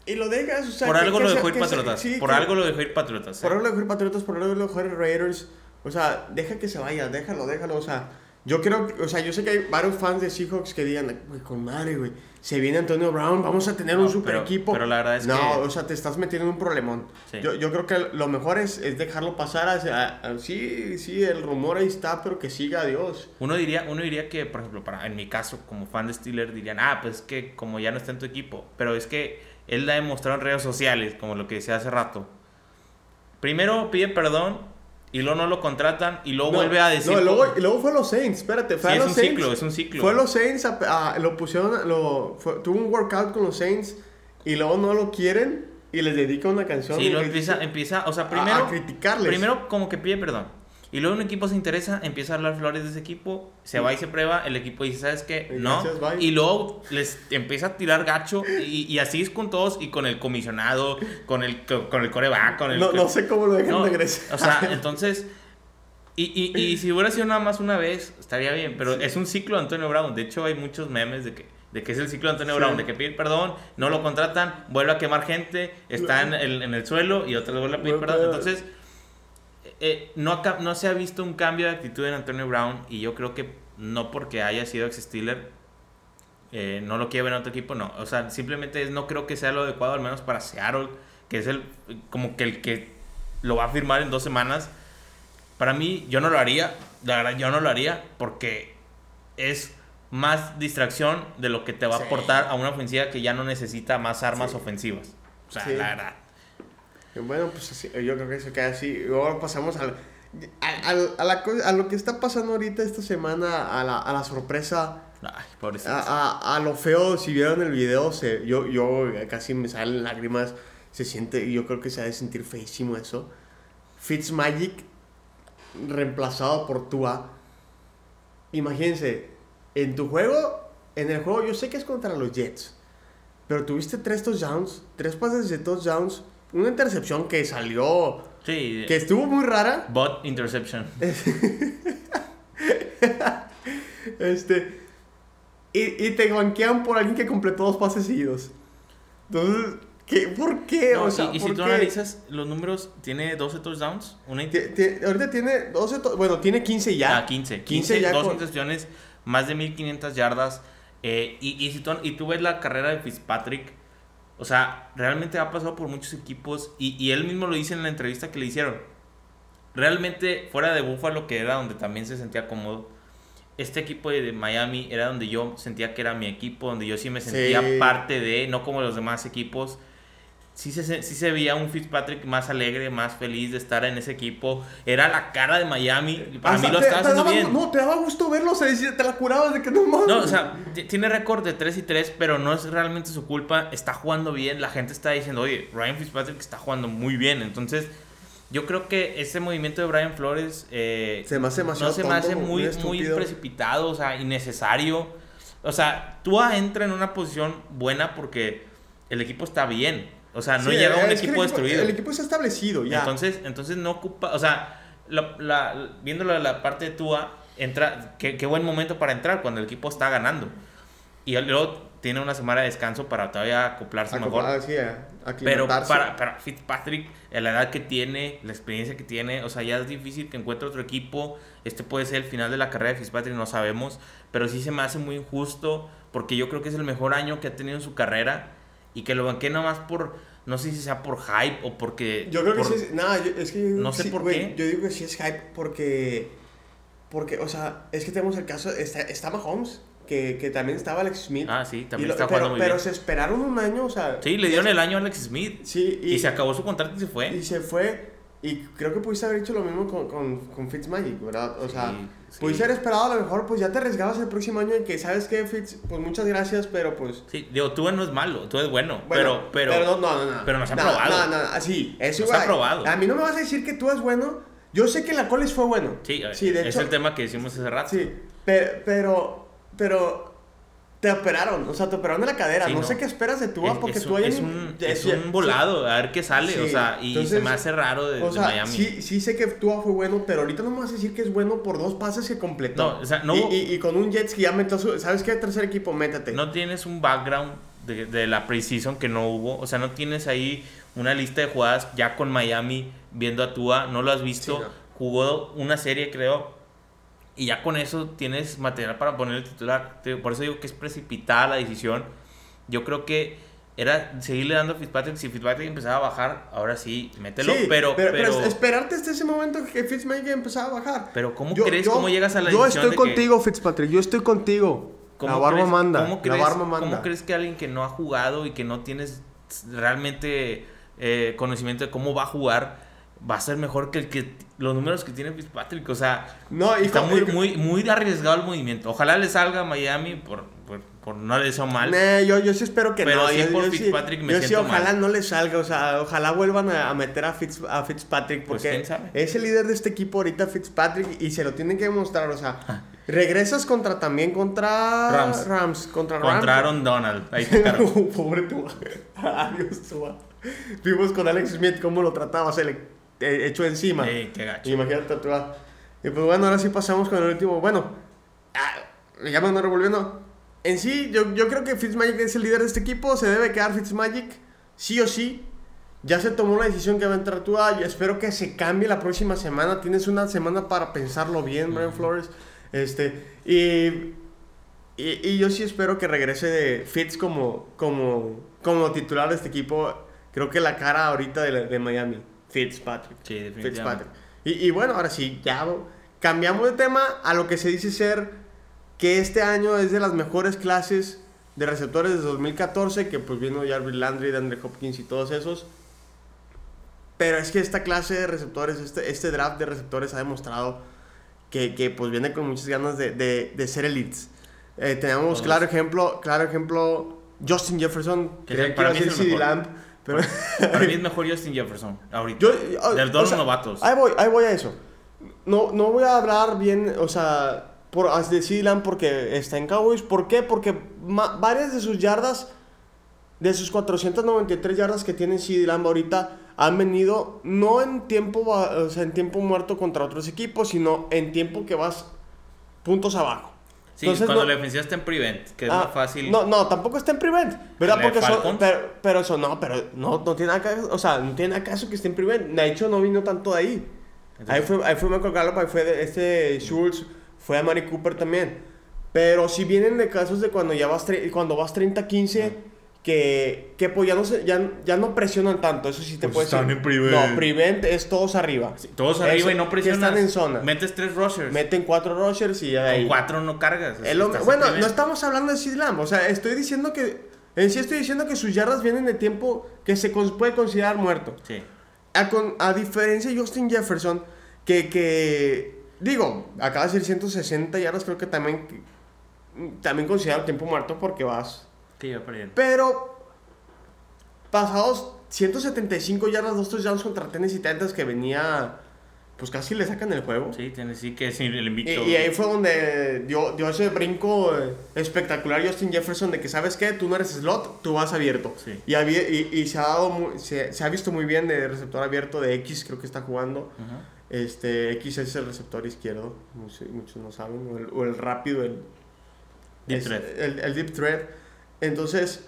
y lo dejas, o sea, Por algo lo dejó ir Patriotas. por algo lo dejó ir Patriotas. Por algo lo dejó ir Patriotas, por algo lo dejó ir Raiders. O sea, deja que se vaya, déjalo, déjalo. O sea, Yo creo, o sea, yo sé que hay varios fans de Seahawks que digan, güey, con madre, güey, se viene Antonio Brown, vamos a tener un super equipo. Pero la verdad es no, que... o sea, te estás metiendo en un problemón. Yo, yo, creo que lo mejor es, es dejarlo pasar. A, sí, sí, el rumor ahí está, pero que siga Dios. Uno diría, uno diría que, por ejemplo, para, en mi caso, como fan de Steelers, dirían, ah, pues es que como ya no está en tu equipo. Pero es que él la ha demostrado en redes sociales, como lo que decía hace rato. Primero pide perdón y luego no lo contratan y luego vuelve a decir. No, luego, y luego fue a los Saints, espérate. Fue a los es un Saints, ciclo, es un ciclo. Fue a los Saints, lo pusieron, lo, tuvo un workout con los Saints y luego no lo quieren y les dedica una canción. Sí, lo empieza, empieza, o sea, primero. A, criticarles. Primero, como que pide perdón. Y luego un equipo se interesa, empieza a hablar flores de ese equipo, se va y se prueba, el equipo dice, ¿sabes qué? No. y luego les empieza a tirar gacho y, así es con todos y con el comisionado, con el, con el coreback, con el... No, no sé cómo lo dejan regresar. O sea, entonces... Y, y, si hubiera sido nada más una vez, estaría bien, pero es un ciclo de Antonio Brown. De hecho, hay muchos memes de que, de que es el ciclo de Antonio Brown, de que pide perdón, no lo contratan, vuelve a quemar gente, está en el, en el suelo y otra vez vuelve a pedir perdón. Entonces eh, no, no se ha visto un cambio de actitud en Antonio Brown y yo creo que no porque haya sido ex Steeler eh, no lo quiere ver en otro equipo, no. O sea, simplemente no creo que sea lo adecuado, al menos para Seattle, que es el como que el que lo va a firmar en dos semanas. Para mí, yo no lo haría, la verdad, yo no lo haría porque es más distracción de lo que te va a aportar a una ofensiva que ya no necesita más armas ofensivas. O sea, la verdad. Bueno, pues yo creo que se queda así. Luego pasamos al, a, a, la, a, lo que está pasando ahorita esta semana, a la, a la sorpresa. Ay, a, a, lo feo, si vieron el video, se, yo, yo casi me salen lágrimas. Se siente, yo creo que se ha de sentir feísimo eso. Fitzmagic reemplazado por Tua. Imagínense, en tu juego, en el juego, yo sé que es contra los Jets, pero tuviste tres touchdowns, tres pases de touchdowns una intercepción que salió. Sí. Que estuvo muy rara. Bot interception. este. Y, y, te banquean por alguien que completó dos pases seguidos. Entonces, ¿qué? ¿por qué? o sea, y, si tú analizas los números, ¿tiene 12 touchdowns? Una ahorita tiene 12, bueno, tiene 15 ya. Ah, 15. 15, ya. Dos intercepciones, más de 1500 yardas. Eh, y, y, si tú, y tú ves la carrera de Fitzpatrick, o sea, realmente ha pasado por muchos equipos y, y, él mismo lo dice en la entrevista que le hicieron. Realmente fuera de Buffalo, que era donde también se sentía cómodo, este equipo de Miami era donde yo sentía que era mi equipo, donde yo sí me sentía parte de, no como los demás equipos sí se, sí se veía un Fitzpatrick más alegre, más feliz de estar en ese equipo. Era la cara de Miami. Para mí lo estaba haciendo bien. No, te daba gusto verlo, se decía, te la curabas de que no mames. No, o sea, tiene récord de 3 y 3, pero no es realmente su culpa. Está jugando bien. La gente está diciendo, oye, Ryan Fitzpatrick está jugando muy bien. Entonces, yo creo que ese movimiento de Brian Flores eh, se me hace no se me hace muy, muy precipitado, o sea, innecesario. O sea, tú entra en una posición buena porque el equipo está bien. O sea, no llega un equipo, destruido. El equipo está establecido ya. Entonces, entonces no ocupa, o sea, la, la, viéndolo la parte de Tua, entra, qué, qué, buen momento para entrar cuando el equipo está ganando. Y luego tiene una semana de descanso para todavía acoplarse mejor. Sí, Pero para, para Fitzpatrick, la edad que tiene, la experiencia que tiene, o sea, ya es difícil que encuentre otro equipo. Este puede ser el final de la carrera de Fitzpatrick, no sabemos. Pero sí se me hace muy injusto porque yo creo que es el mejor año que ha tenido en su carrera y que lo banqué nomás por, no sé si sea por hype o porque... Yo creo que sí, es, nada, es que... No sé por qué. Yo digo que sí es hype porque, porque, o sea, es que tenemos el caso, está, está Mahomes, que, que, también estaba Alex Smith. Ah, sí, también está jugando pero, muy pero se esperaron un año, o sea... Sí, le dieron el año a Alex Smith. Sí, y, y, se acabó su contrato y se fue. Y se fue, y creo que pudiste haber hecho lo mismo con, con, con Fitzmagic, ¿verdad? O sea... Pudiste haber esperado a lo mejor, pues ya te arriesgabas el próximo año en que, ¿sabes qué, Fitz? Pues muchas gracias, pero pues... Sí, digo, tú no es malo, tú es bueno, pero, pero... Pero no, no, no. Pero no se ha probado. No, no, así, eso no se ha probado. A mí no me vas a decir que tú es bueno. Yo sé que la Coles fue bueno. Sí, sí de es el tema que decimos hace rato. Sí, pero, pero, pero te operaron, o sea, te operaron de la cadera. no, sé qué esperas de tú, porque tú Es un, es un volado, a ver qué sale, o sea, y se me hace raro de, Miami. Sí, sí sé que Tua fue bueno, pero ahorita no me vas a decir que es bueno por dos pases que completó. No, o sea, no, y, y, con un Jets que ya metió su, ¿Sabes qué? Tercer equipo, métete. No tienes un background de, de la precision que no hubo. O sea, no tienes ahí una lista de jugadas ya con Miami viendo a Tua. No lo has visto. Jugó una serie, creo Y ya con eso tienes material para poner el titular. Por eso digo que es precipitada la decisión. Yo creo que era seguirle dando a Fitzpatrick. Si Fitzpatrick empezaba a bajar, ahora sí, mételo. pero, pero, esperarte hasta ese momento que Fitzpatrick empezaba a bajar. Pero ¿cómo crees? ¿Cómo llegas a la Yo estoy contigo, Fitzpatrick. Yo estoy contigo. La barba manda. ¿cómo crees, ¿Cómo crees que alguien que no ha jugado y que no tienes realmente eh, conocimiento de cómo va a jugar va a ser mejor que el que los números que tiene Fitzpatrick. O sea, no, está muy, muy, muy arriesgado el movimiento. Ojalá le salga a Miami por, por, no le deseo mal. yo, yo sí espero que no. Sí por Fitzpatrick me yo sí, ojalá no le salga. O sea, ojalá vuelvan a, meter a, Fitz, a Fitzpatrick. Pues, porque es el líder de este equipo ahorita, Fitzpatrick, y se lo tienen que demostrar. O sea, ah. regresas contra también contra Rams. Rams contra Rams. Contra Aaron Donald. Ahí te Pobre tú. Adiós, tú. Vimos con Alex Smith cómo lo trataba. Se le hecho encima. Qué gacho. Imagínate. Y pues bueno, ahora sí pasamos con el último. Bueno, ah, ya me ando revolviendo. En sí, yo, yo creo que Fitzmagic es el líder de este equipo. Se debe quedar Fitzmagic, sí o sí. Ya se tomó la decisión que va a entrar tú. y espero que se cambie la próxima semana. Tienes una semana para pensarlo bien, Brian Flores. Este, y, y, y, yo sí espero que regrese de Fitz como, como, como titular de este equipo. Creo que la cara ahorita de, de Miami. Fitzpatrick. Sí, definitivamente. Fitzpatrick. Y, y, bueno, ahora sí, ya cambiamos de tema a lo que se dice ser que este año es de las mejores clases de receptores de 2014, que pues vino Jarvis Landry, Andre Hopkins y todos esos. Pero es que esta clase de receptores, este, este draft de receptores ha demostrado que, que pues viene con muchas ganas de, de, de ser elites. Eh, tenemos claro ejemplo, claro ejemplo, Justin Jefferson, que, que para mí CD Lamb pero... Para mí es mejor Justin Jefferson, ahorita. Yo, ah, Del dos novatos. Ahí voy, ahí voy a eso. No, no voy a hablar bien, o sea, por, de CeeDee porque está en Cowboys. ¿Por qué? Porque varias de sus yardas, de sus 493 yardas que tiene Lamb ahorita, han venido no en tiempo, o sea, en tiempo muerto contra otros equipos, sino en tiempo que vas puntos abajo. Sí, cuando la defensiva está en prevent, que es ah, más fácil. No, no, tampoco está en prevent, ¿verdad? Porque pero, pero, eso no, pero no, no tiene nada o sea, no tiene acaso que esté en prevent. De hecho, no vino tanto de ahí. ahí fue, ahí fue Michael Gallup, ahí fue este Schultz, fue a Mari Cooper también. Pero si vienen de casos de cuando ya vas, cuando vas 30-15, que, que pues ya no, se, ya, ya no presionan tanto, eso sí te pues puede están en No, prevent es todos arriba. todos arriba y no presionan. están en zona. Metes tres rushers. Meten cuatro rushers y ya de ahí. Con cuatro no cargas. bueno, no estamos hablando de Sidlam, o sea, estoy diciendo que... En sí estoy diciendo que sus yardas vienen de tiempo que se puede considerar muerto. Sí. A, con, a diferencia de Justin Jefferson, que, que... Digo, acaba de decir 160 yardas, creo que también... También considerado tiempo muerto porque vas pero pasados 175 yardas, dos touchdowns contra Tennessee Titans que venía, pues casi le sacan el juego. Sí, Tennessee que es el invito. Y, ahí fue donde dio, dio ese brinco eh, espectacular Justin Jefferson de que, ¿sabes qué? Tú no eres slot, tú vas abierto. Sí. Y, y, y, se, ha dado se, se, ha visto muy bien de receptor abierto de X, creo que está jugando. Este, X es el receptor izquierdo, muchos, no saben, o el, rápido, el deep thread. El, el deep thread. Entonces,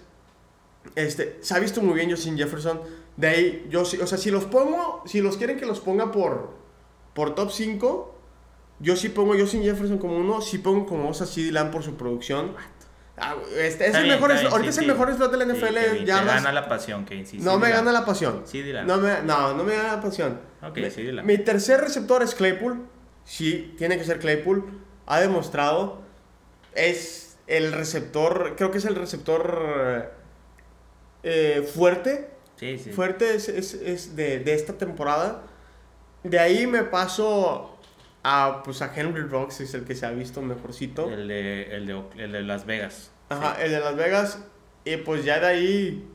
este, se ha visto muy bien Justin Jefferson. De ahí, yo sí, o sea, si los pongo, si los quieren que los ponga por, por top 5, yo sí pongo Justin Jefferson como uno, sí pongo como dos a CD Lamb por su producción. Ah, este, es el mejor, ahorita es el mejor slot de la NFL. ya gana la pasión, que No me gana la pasión. No, me, no, no me gana la pasión. Okay, mi, mi tercer receptor es Claypool. Sí, tiene que ser Claypool. Ha demostrado. Es el receptor, creo que es el receptor eh, fuerte. Sí, sí. Fuerte es, es, es de, de, esta temporada. De ahí me paso a, pues a Henry Rocks, es el que se ha visto mejorcito. El de, el de, el de Las Vegas. Ajá, el de Las Vegas. Y pues ya de ahí...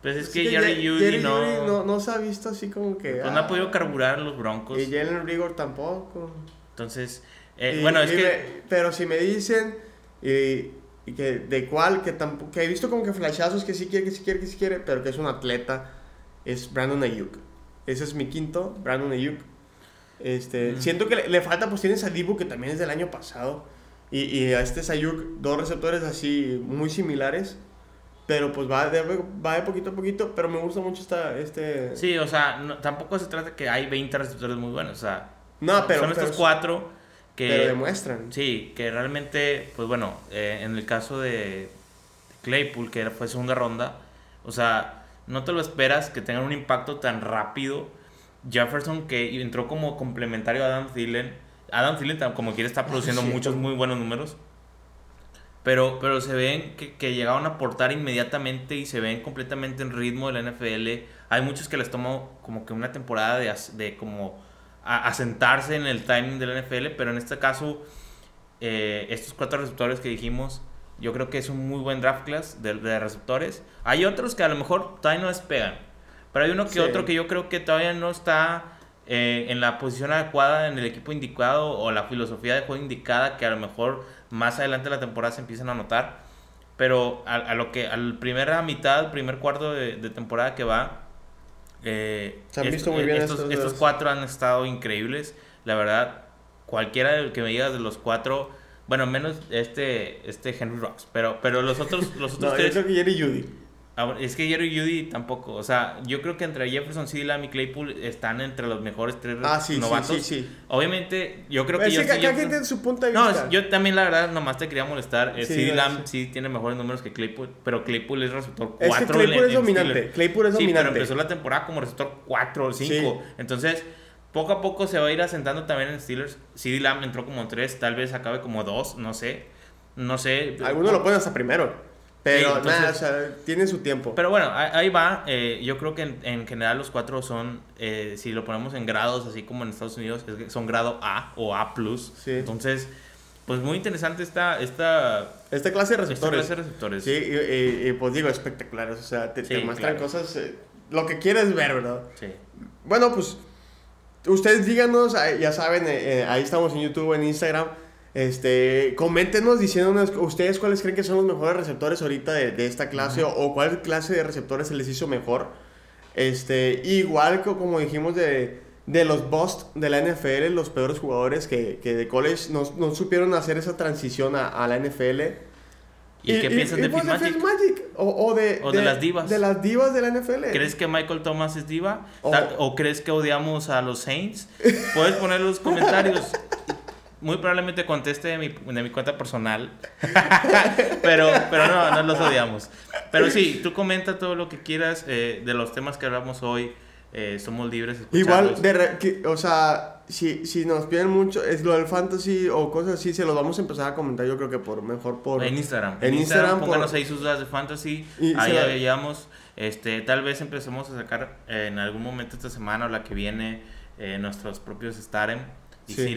Pues es, que, Jerry Judy no... no... no... se ha visto así como que... Pues no ha podido carburar los Broncos. Y Jalen Rigor tampoco. Entonces, eh, bueno, es que... pero si me dicen y, que de cual, que, tampoco, que he visto como que flashazos que sí quiere, que sí quiere, que sí quiere, pero que es un atleta, es Brandon Ayuk. Ese es mi quinto, Brandon Ayuk. Este, Siento que le, falta, pues tienes a Dibu, que también es del año pasado. Y, y a este Ayuk, dos receptores así muy similares. Pero pues va de, va de poquito a poquito. Pero me gusta mucho esta, este... Sí, o sea, tampoco se trata que hay 20 receptores muy buenos. O sea, no, pero, son estos cuatro Que, pero demuestran. Sí, que realmente, pues bueno, eh, en el caso de Claypool, que fue segunda ronda, o sea, no te lo esperas que tengan un impacto tan rápido. Jefferson, que entró como complementario a Adam Thielen. Adam Thielen, como quiere, está produciendo muchos muy buenos números. Pero, pero se ven que, que, llegaron a aportar inmediatamente y se ven completamente en ritmo de la NFL. Hay muchos que les tomó como que una temporada de, de como asentarse en el timing de la NFL, pero en este caso, eh, estos cuatro receptores que dijimos, yo creo que es un muy buen draft class de, de, receptores. Hay otros que a lo mejor todavía no despegan, pero hay uno que otro que yo creo que todavía no está eh, en la posición adecuada, en el equipo indicado o la filosofía de juego indicada que a lo mejor más adelante de la temporada se empiezan a notar. Pero a, lo que, al primera mitad, primer cuarto de, temporada que va, eh, se han visto muy bien estos, estos, cuatro han estado increíbles. La verdad, cualquiera del que me digas de los cuatro, bueno, menos este, este Henry Rocks, pero, pero los otros, los otros tres. Yo creo que Jerry Judy. Es que Jerry Judy tampoco. O sea, yo creo que entre Jefferson, CD Lamb y Claypool están entre los mejores tres ah, sí, novatos. Sí, sí, sí. Obviamente, yo creo que. yo, que cada gente su punto de vista. No, yo también, la verdad, nomás te quería molestar. Eh, CD Lamb sí tiene mejores números que Claypool, pero Claypool es receptor 4. Es que Claypool es dominante. Claypool es dominante. Pero empezó la temporada como receptor 4 o 5. Entonces, poco a poco se va a ir asentando también en Steelers. CD Lamb entró como 3, tal vez acabe como 2, no sé. No sé. Algunos lo pueden hasta primero. Pero nada, o sea, tiene su tiempo. Pero bueno, ahí va. Eh, yo creo que en, general los cuatro son, eh, si lo ponemos en grados, así como en Estados Unidos, son grado A o A. Sí. Entonces, pues muy interesante esta, esta, esta clase de receptores. Esta clase de receptores. Sí, y, pues digo, espectaculares. O sea, te, muestran cosas, eh, lo que quieres ver, ¿verdad? Sí. Bueno, pues ustedes díganos, ya saben, ahí estamos en YouTube, en Instagram. Este, coméntenos diciéndonos ustedes cuáles creen que son los mejores receptores ahorita de, esta clase o, cuál clase de receptores se les hizo mejor. Este, igual que como dijimos de, de los bust de la NFL, los peores jugadores que, que de college no, no, supieron hacer esa transición a, a la NFL. ¿Y, qué piensan de? O, o, de, o de, las divas. De las divas de la NFL. ¿Crees que Michael Thomas es diva? ¿O crees que odiamos a los Saints? Puedes poner los comentarios. muy probablemente conteste de mi, de mi cuenta personal. pero, pero no, no los odiamos. Pero sí, tú comenta todo lo que quieras eh, de los temas que hablamos hoy. Eh, somos libres. Igual, de o sea, si, si nos piden mucho, es lo del fantasy o cosas así, se los vamos a empezar a comentar. Yo creo que por mejor por. En Instagram. En, Instagram, pónganos ahí sus dudas de fantasy. ahí ya veíamos. Este, tal vez empecemos a sacar eh, en algún momento esta semana o la que viene nuestros propios Starem y sí.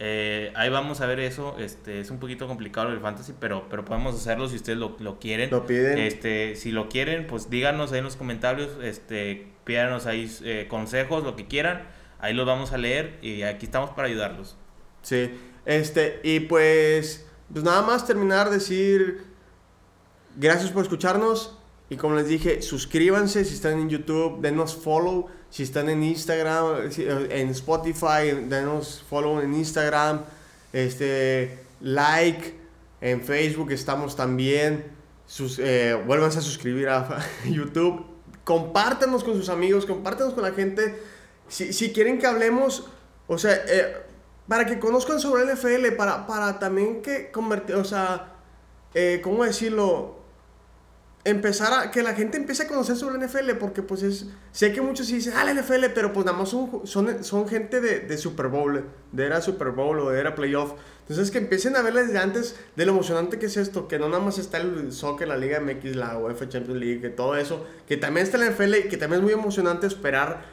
Eh, ahí vamos a ver eso. Este, es un poquito complicado el fantasy, pero, pero podemos hacerlo si ustedes lo, lo quieren. Lo piden. Este, si lo quieren, pues díganos ahí en los comentarios, este, pídanos ahí eh, consejos, lo que quieran. Ahí los vamos a leer y aquí estamos para ayudarlos. Sí, este, y pues, pues nada más terminar, decir gracias por escucharnos. Y como les dije, suscríbanse si están en YouTube, denos follow si están en Instagram, eh, en Spotify, denos follow en Instagram, este, like, en Facebook estamos también, sus, eh, a suscribir a YouTube, compártanos con sus amigos, compártanos con la gente, si, si quieren que hablemos, o sea, eh, para que conozcan sobre el NFL, para, para también que convertir, o sea, eh, ¿cómo decirlo? Empezar a que la gente empiece a conocer sobre la NFL porque pues es sé que muchos dicen ah la NFL pero pues nada más son, son, son gente de, de, Super Bowl de era Super Bowl o de era playoff. Entonces que empiecen a ver desde antes de lo emocionante que es esto que no nada más está el soccer la Liga MX la UEFA Champions League que todo eso que también está la NFL y que también es muy emocionante esperar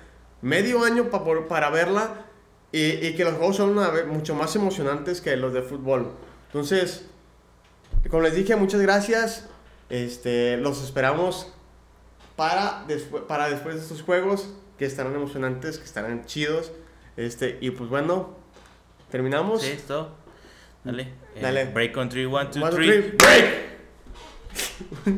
medio año para para verla y, y, que los juegos son una, mucho más emocionantes que los de fútbol. Entonces como les dije muchas gracias este, los esperamos para, después, para después de estos juegos que estarán emocionantes, que estarán chidos. Este, y pues bueno, terminamos. Sí, esto. Dale. Dale. Eh, break on 3, 1, 2, 3. Break!